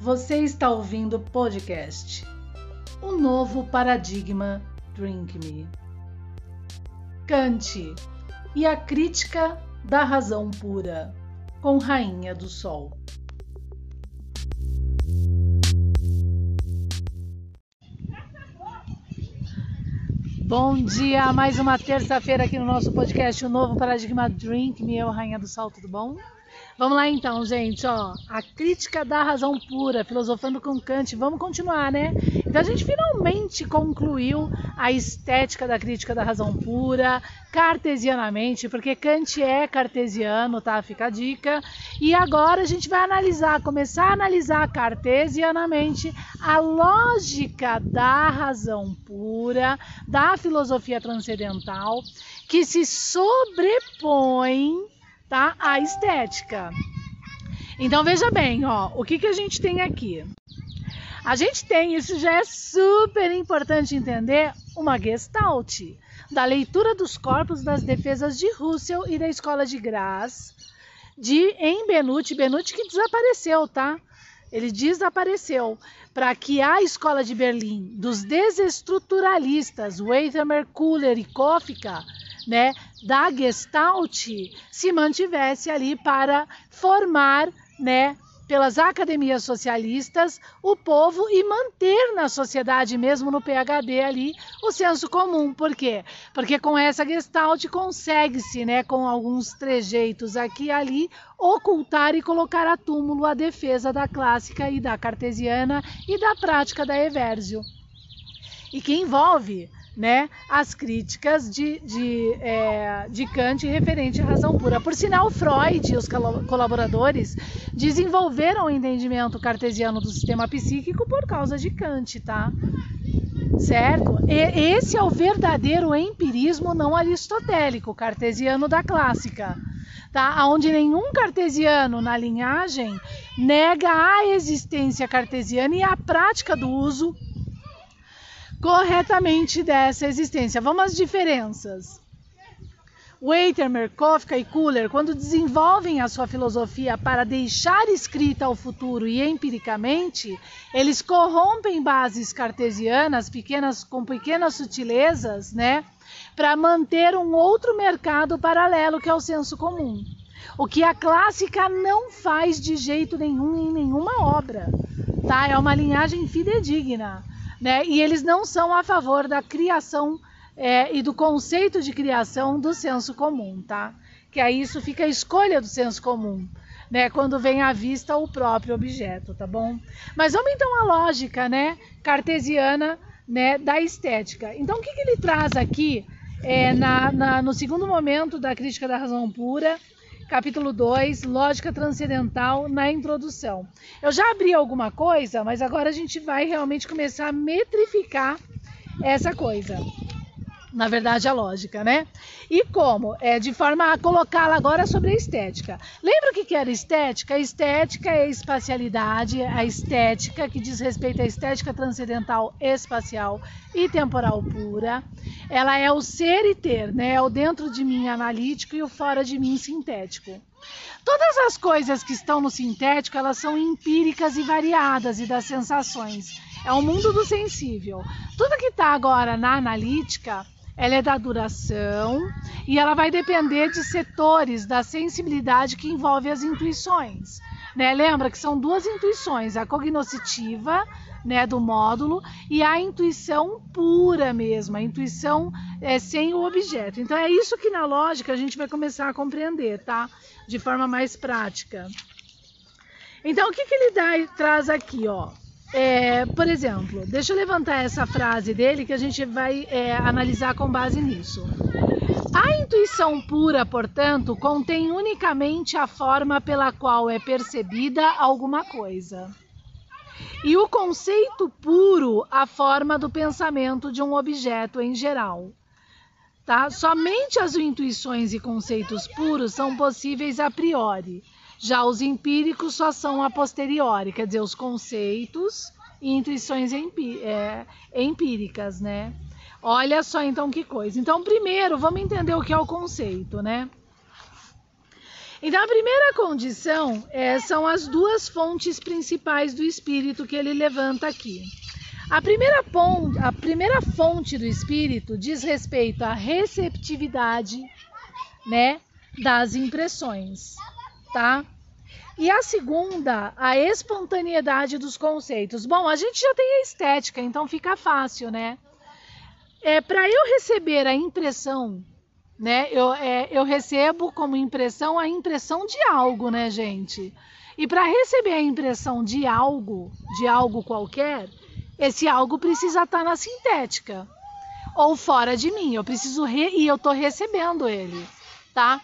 Você está ouvindo o podcast O Novo Paradigma Drink Me. Kant e a Crítica da Razão Pura, com Rainha do Sol. Bom dia, mais uma terça-feira aqui no nosso podcast O Novo Paradigma Drink Me, eu, Rainha do Sol, tudo bom? Vamos lá então, gente, ó, a crítica da razão pura, filosofando com Kant, vamos continuar, né? Então a gente finalmente concluiu a estética da crítica da razão pura, cartesianamente, porque Kant é cartesiano, tá? Fica a dica. E agora a gente vai analisar, começar a analisar cartesianamente a lógica da razão pura, da filosofia transcendental, que se sobrepõe tá? A estética. Então veja bem, ó, o que, que a gente tem aqui? A gente tem, isso já é super importante entender, uma gestalt da leitura dos corpos das defesas de Russell e da escola de Graz, de em Benuti, Benuti que desapareceu, tá? Ele desapareceu para que a escola de Berlim dos desestruturalistas, Werther Kuller e Kofka, né, da Gestalt se mantivesse ali para formar, né, pelas academias socialistas, o povo e manter na sociedade, mesmo no PHD ali, o senso comum. Por quê? Porque com essa gestalt consegue-se, né, com alguns trejeitos aqui e ali, ocultar e colocar a túmulo a defesa da clássica e da cartesiana e da prática da Evérgio. E que envolve né, as críticas de, de, é, de Kant referente à razão pura. Por sinal, Freud e os colaboradores desenvolveram o entendimento cartesiano do sistema psíquico por causa de Kant, tá? Certo? E esse é o verdadeiro empirismo não aristotélico, cartesiano da clássica. Tá? Onde nenhum cartesiano na linhagem nega a existência cartesiana e a prática do uso corretamente dessa existência. Vamos às diferenças. Waiter, Kafka e Kuller, quando desenvolvem a sua filosofia para deixar escrita o futuro e empiricamente, eles corrompem bases cartesianas pequenas com pequenas sutilezas, né, para manter um outro mercado paralelo que é o senso comum. O que a clássica não faz de jeito nenhum em nenhuma obra, tá? É uma linhagem fidedigna né? E eles não são a favor da criação é, e do conceito de criação do senso comum, tá? Que aí isso fica a escolha do senso comum, né? Quando vem à vista o próprio objeto, tá bom? Mas vamos então à lógica, né? Cartesiana, né? Da estética. Então o que, que ele traz aqui é, na, na, no segundo momento da crítica da razão pura? Capítulo 2, Lógica Transcendental, na introdução. Eu já abri alguma coisa, mas agora a gente vai realmente começar a metrificar essa coisa. Na verdade, a lógica, né? E como? É de forma a colocá-la agora sobre a estética. Lembra o que era estética? A estética é a espacialidade, a estética que diz respeito à estética transcendental espacial e temporal pura. Ela é o ser e ter, né? É o dentro de mim analítico e o fora de mim sintético. Todas as coisas que estão no sintético, elas são empíricas e variadas e das sensações. É o mundo do sensível. Tudo que está agora na analítica, ela é da duração e ela vai depender de setores da sensibilidade que envolve as intuições. Né? Lembra que são duas intuições, a cognoscitiva né, do módulo e a intuição pura mesmo, a intuição é, sem o objeto. Então é isso que na lógica a gente vai começar a compreender, tá? De forma mais prática. Então o que, que ele dá, traz aqui, ó? É, por exemplo, deixa eu levantar essa frase dele que a gente vai é, analisar com base nisso. A intuição pura, portanto, contém unicamente a forma pela qual é percebida alguma coisa. E o conceito puro, a forma do pensamento de um objeto em geral. Tá? Somente as intuições e conceitos puros são possíveis a priori. Já os empíricos só são a posteriori, quer dizer, os conceitos e intuições empí é, empíricas, né? Olha só então que coisa. Então, primeiro, vamos entender o que é o conceito, né? Então, a primeira condição é, são as duas fontes principais do espírito que ele levanta aqui. A primeira, a primeira fonte do espírito diz respeito à receptividade né, das impressões, tá? E a segunda, a espontaneidade dos conceitos. Bom, a gente já tem a estética, então fica fácil, né? É, Para eu receber a impressão, né? Eu, é, eu recebo como impressão a impressão de algo, né, gente? E para receber a impressão de algo, de algo qualquer, esse algo precisa estar tá na sintética ou fora de mim. Eu preciso re... e eu estou recebendo ele, tá?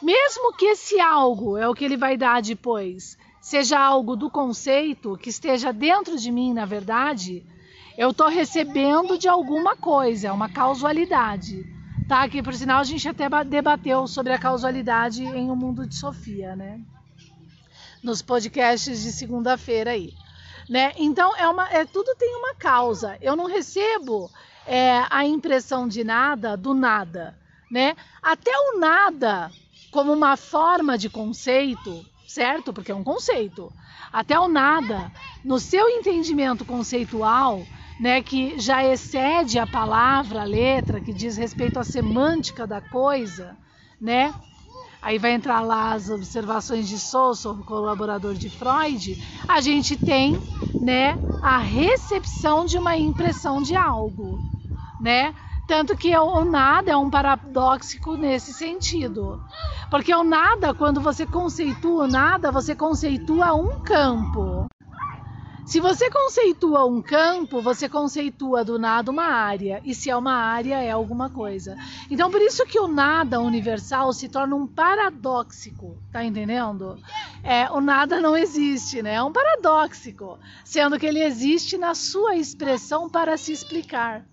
Mesmo que esse algo é o que ele vai dar depois, seja algo do conceito que esteja dentro de mim, na verdade, eu estou recebendo de alguma coisa, é uma causalidade, tá? Que por sinal a gente até debateu sobre a causalidade em O um Mundo de Sofia, né? Nos podcasts de segunda-feira aí né? Então é uma, é, tudo tem uma causa. Eu não recebo é, a impressão de nada do nada, né? Até o nada como uma forma de conceito, certo? Porque é um conceito. Até o nada, no seu entendimento conceitual, né, que já excede a palavra, a letra, que diz respeito à semântica da coisa, né? aí vai entrar lá as observações de Sousa, colaborador de Freud, a gente tem, né, a recepção de uma impressão de algo, né? Tanto que o nada é um paradoxo nesse sentido. Porque o nada, quando você conceitua o nada, você conceitua um campo. Se você conceitua um campo, você conceitua do nada uma área. E se é uma área, é alguma coisa. Então, por isso que o nada universal se torna um paradoxico, tá entendendo? É, o nada não existe, né? É um paradoxico, sendo que ele existe na sua expressão para se explicar.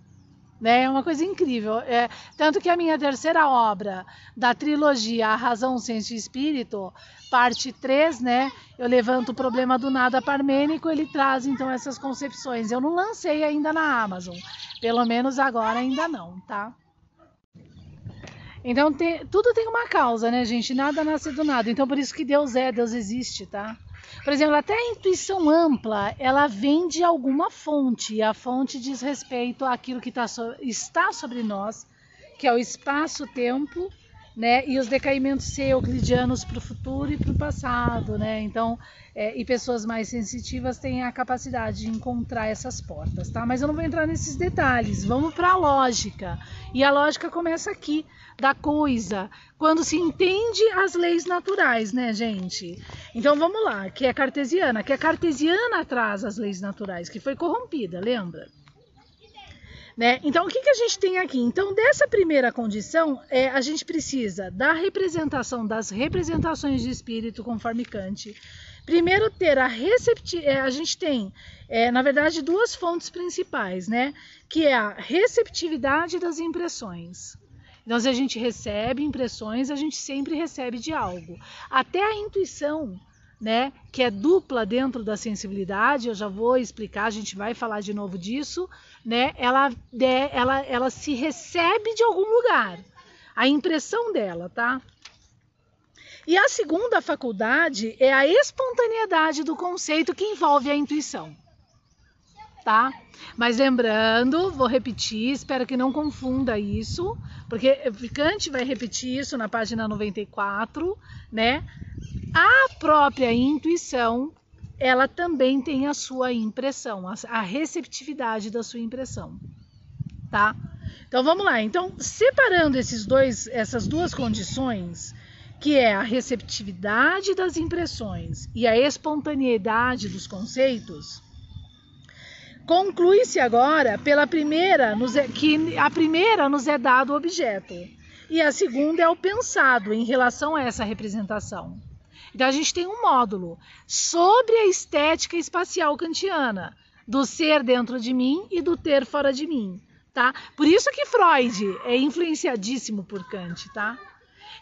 Né? É uma coisa incrível. É, tanto que a minha terceira obra da trilogia A Razão, Senso e Espírito, parte 3, né? Eu levanto o problema do nada parmênico, ele traz então essas concepções. Eu não lancei ainda na Amazon, pelo menos agora ainda não, tá? Então tem, tudo tem uma causa, né, gente? Nada nasce do nada. Então por isso que Deus é, Deus existe, tá? Por exemplo, até a intuição ampla, ela vem de alguma fonte, e a fonte diz respeito àquilo que tá so, está sobre nós, que é o espaço-tempo, né? E os decaimentos euclidianos para o futuro e para o passado, né? Então, é, e pessoas mais sensitivas têm a capacidade de encontrar essas portas, tá? Mas eu não vou entrar nesses detalhes. Vamos para a lógica. E a lógica começa aqui, da coisa, quando se entende as leis naturais, né, gente? Então vamos lá, que é cartesiana, que a cartesiana traz as leis naturais, que foi corrompida, lembra? Né? Então, o que, que a gente tem aqui? Então, dessa primeira condição, é, a gente precisa da representação das representações de espírito conforme Kant. Primeiro, ter a receptividade. É, a gente tem, é, na verdade, duas fontes principais, né? Que é a receptividade das impressões. Então, se a gente recebe impressões, a gente sempre recebe de algo. Até a intuição né, que é dupla dentro da sensibilidade, eu já vou explicar, a gente vai falar de novo disso, né? Ela, ela, ela se recebe de algum lugar, a impressão dela, tá? E a segunda faculdade é a espontaneidade do conceito que envolve a intuição. Tá? Mas lembrando, vou repetir, espero que não confunda isso, porque Kant vai repetir isso na página 94, né? A própria intuição, ela também tem a sua impressão, a receptividade da sua impressão, tá? Então vamos lá. Então, separando esses dois, essas duas condições, que é a receptividade das impressões e a espontaneidade dos conceitos, conclui-se agora pela primeira é, que a primeira nos é dado o objeto e a segunda é o pensado em relação a essa representação. Então a gente tem um módulo sobre a estética espacial kantiana, do ser dentro de mim e do ter fora de mim, tá? Por isso que Freud é influenciadíssimo por Kant, tá?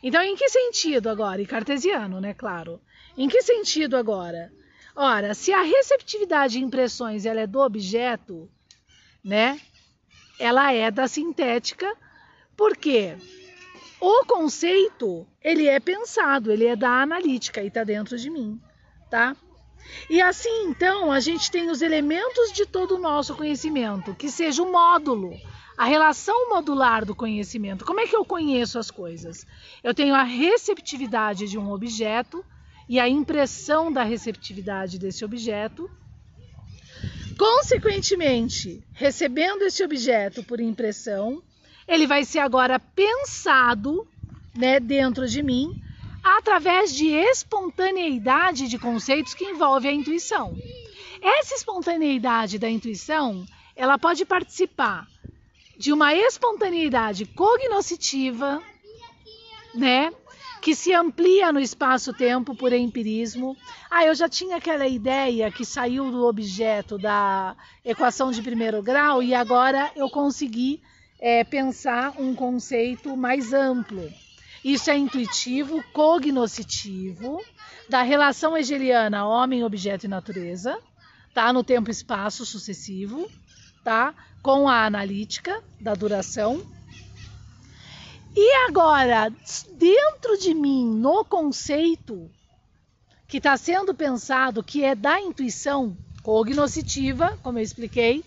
Então, em que sentido agora? E cartesiano, né, claro. Em que sentido agora? Ora, se a receptividade de impressões ela é do objeto, né? Ela é da sintética, por quê? O conceito, ele é pensado, ele é da analítica e está dentro de mim, tá? E assim, então, a gente tem os elementos de todo o nosso conhecimento, que seja o módulo, a relação modular do conhecimento. Como é que eu conheço as coisas? Eu tenho a receptividade de um objeto e a impressão da receptividade desse objeto. Consequentemente, recebendo esse objeto por impressão, ele vai ser agora pensado né, dentro de mim através de espontaneidade de conceitos que envolve a intuição. Essa espontaneidade da intuição, ela pode participar de uma espontaneidade cognoscitiva, né? Que se amplia no espaço-tempo por empirismo. Ah, eu já tinha aquela ideia que saiu do objeto da equação de primeiro grau e agora eu consegui é, pensar um conceito mais amplo. Isso é intuitivo, cognoscitivo, da relação hegeliana homem, objeto e natureza, tá? No tempo e espaço sucessivo, tá? Com a analítica da duração. E agora, dentro de mim, no conceito que está sendo pensado, que é da intuição cognoscitiva, como eu expliquei,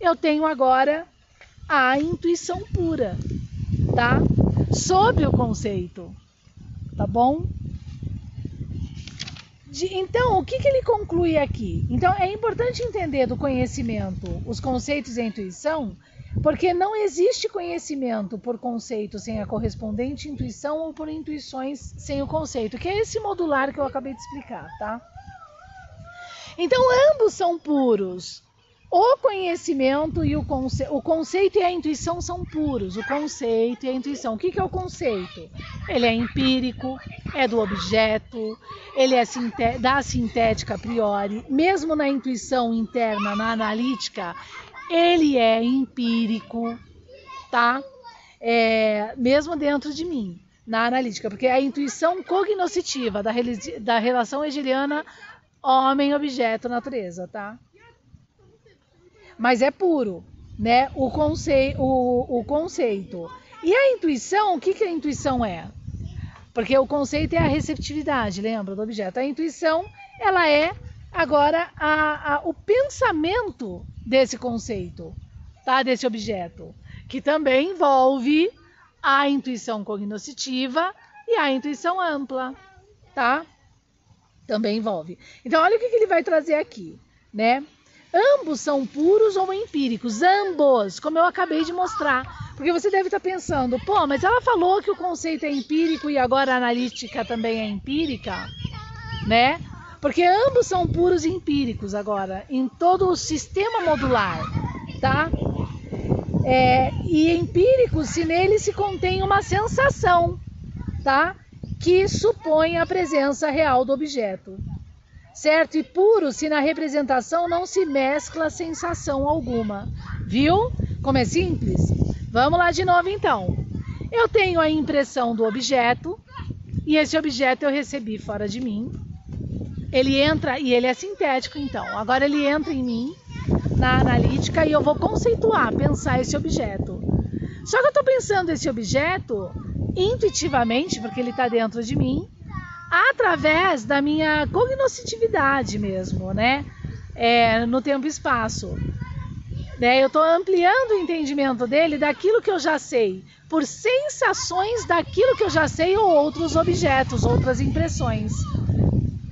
eu tenho agora a intuição pura, tá? sobre o conceito, tá bom? De, então, o que, que ele conclui aqui? Então, é importante entender do conhecimento os conceitos e a intuição, porque não existe conhecimento por conceito sem a correspondente intuição ou por intuições sem o conceito, que é esse modular que eu acabei de explicar, tá? Então, ambos são puros. O conhecimento e o, conce... o conceito e a intuição são puros. O conceito e a intuição. O que, é o conceito? Ele é empírico, é do objeto, ele é sinte... da sintética a priori. Mesmo na intuição interna, na analítica, ele é empírico, tá? É... mesmo dentro de mim, na analítica, porque a intuição cognoscitiva da, da relação hegeliana homem-objeto-natureza, tá? Mas é puro, né? O, o, o conceito. E a intuição, o que, que a intuição é? Porque o conceito é a receptividade, lembra, do objeto. A intuição, ela é agora a, a, o pensamento desse conceito, tá? Desse objeto, que também envolve a intuição cognoscitiva e a intuição ampla, tá? Também envolve. Então, olha o que, que ele vai trazer aqui, né? Ambos são puros ou empíricos, ambos, como eu acabei de mostrar. Porque você deve estar pensando, pô, mas ela falou que o conceito é empírico e agora a analítica também é empírica, né? Porque ambos são puros e empíricos agora, em todo o sistema modular, tá? É, e empírico se nele se contém uma sensação, tá? Que supõe a presença real do objeto certo e puro se na representação não se mescla sensação alguma. Viu? Como é simples? Vamos lá de novo então. Eu tenho a impressão do objeto e esse objeto eu recebi fora de mim. Ele entra e ele é sintético então. Agora ele entra em mim na analítica e eu vou conceituar, pensar esse objeto. Só que eu estou pensando esse objeto intuitivamente, porque ele está dentro de mim, através da minha cognoscitividade mesmo, né? É, no tempo e espaço. Né? Eu estou ampliando o entendimento dele daquilo que eu já sei, por sensações daquilo que eu já sei ou outros objetos, outras impressões.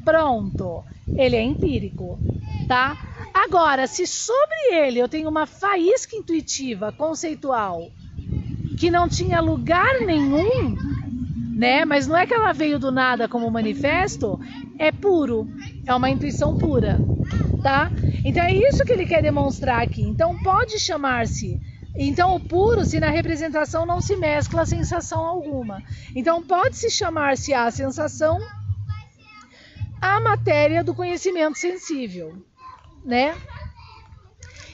Pronto, ele é empírico, tá? Agora, se sobre ele eu tenho uma faísca intuitiva, conceitual, que não tinha lugar nenhum né? Mas não é que ela veio do nada como manifesto, é puro, é uma intuição pura, tá? Então é isso que ele quer demonstrar aqui. Então pode chamar-se então, o puro se na representação não se mescla sensação alguma. Então, pode-se chamar-se a sensação a matéria do conhecimento sensível, né?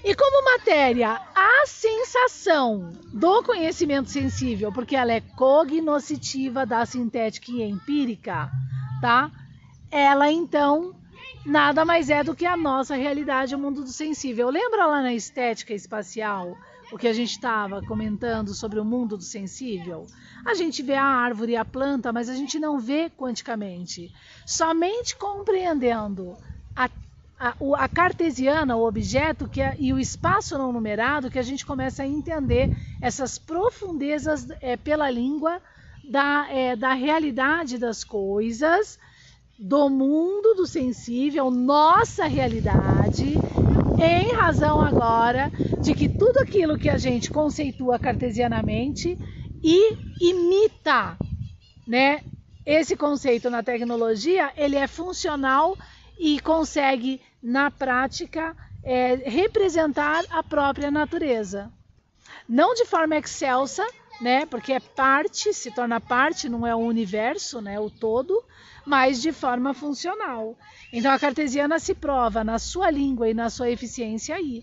E como matéria, a sensação do conhecimento sensível, porque ela é cognoscitiva da sintética e empírica, tá? Ela então nada mais é do que a nossa realidade, o mundo do sensível. Lembra lá na estética espacial, o que a gente estava comentando sobre o mundo do sensível? A gente vê a árvore e a planta, mas a gente não vê quanticamente. Somente compreendendo a, a, a cartesiana, o objeto que é, e o espaço não numerado, que a gente começa a entender essas profundezas é, pela língua da, é, da realidade das coisas, do mundo do sensível, nossa realidade, em razão agora de que tudo aquilo que a gente conceitua cartesianamente e imita, né? Esse conceito na tecnologia, ele é funcional e consegue, na prática, é, representar a própria natureza. Não de forma excelsa, né? Porque é parte, se torna parte, não é o universo, né? O todo, mas de forma funcional. Então a cartesiana se prova na sua língua e na sua eficiência aí.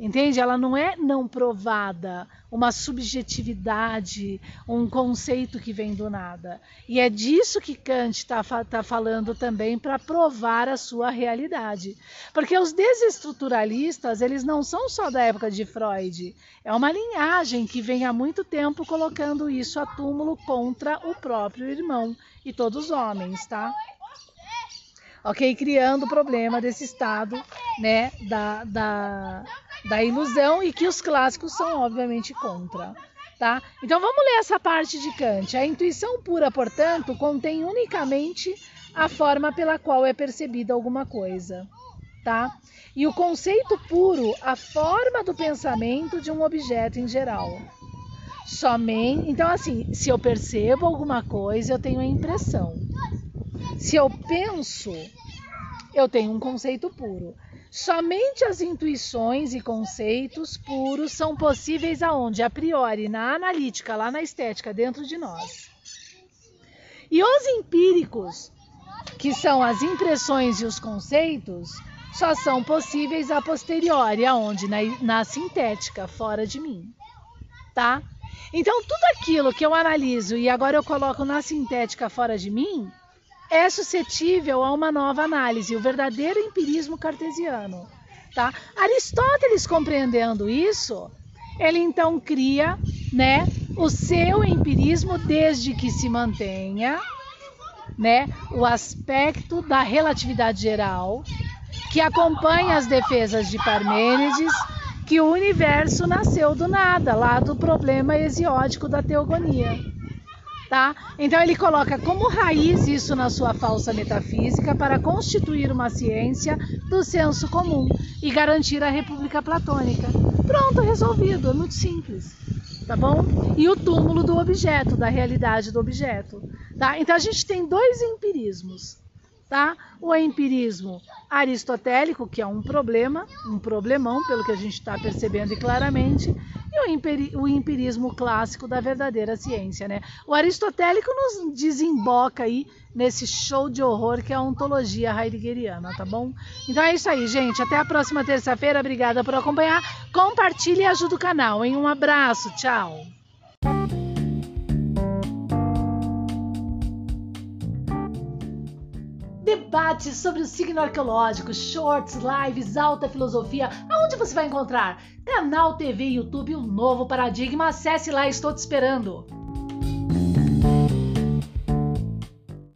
Entende? Ela não é não provada, uma subjetividade, um conceito que vem do nada. E é disso que Kant está tá falando também para provar a sua realidade. Porque os desestruturalistas, eles não são só da época de Freud. É uma linhagem que vem há muito tempo colocando isso a túmulo contra o próprio irmão e todos os homens, tá? Ok? Criando o problema desse estado, né, da, da da ilusão e que os clássicos são obviamente contra. Tá? Então vamos ler essa parte de Kant. A intuição pura, portanto, contém unicamente a forma pela qual é percebida alguma coisa. Tá? E o conceito puro, a forma do pensamento de um objeto em geral. Somente, então assim, se eu percebo alguma coisa, eu tenho a impressão. Se eu penso, eu tenho um conceito puro. Somente as intuições e conceitos puros são possíveis aonde? A priori, na analítica, lá na estética, dentro de nós. E os empíricos, que são as impressões e os conceitos, só são possíveis a posteriori, aonde? Na, na sintética, fora de mim. Tá? Então, tudo aquilo que eu analiso e agora eu coloco na sintética fora de mim, é suscetível a uma nova análise, o verdadeiro empirismo cartesiano. Tá? Aristóteles compreendendo isso, ele então cria né, o seu empirismo desde que se mantenha né, o aspecto da relatividade geral, que acompanha as defesas de Parmênides, que o universo nasceu do nada, lá do problema hesiódico da teogonia tá? Então ele coloca como raiz isso na sua falsa metafísica para constituir uma ciência do senso comum e garantir a república platônica. Pronto, resolvido, é muito simples. Tá bom? E o túmulo do objeto, da realidade do objeto. Tá? Então a gente tem dois empirismos tá? O empirismo aristotélico, que é um problema, um problemão, pelo que a gente está percebendo e claramente, e o, empirismo clássico da verdadeira ciência, né? O aristotélico nos desemboca aí nesse show de horror que é a ontologia heideggeriana, tá bom? Então é isso aí, gente. Até a próxima terça-feira. Obrigada por acompanhar. Compartilhe e ajude o canal, hein? Um abraço. Tchau. Debates sobre o signo arqueológico, shorts, lives, alta filosofia. Aonde você vai encontrar? Canal TV, YouTube, um novo paradigma. Acesse lá, estou te esperando.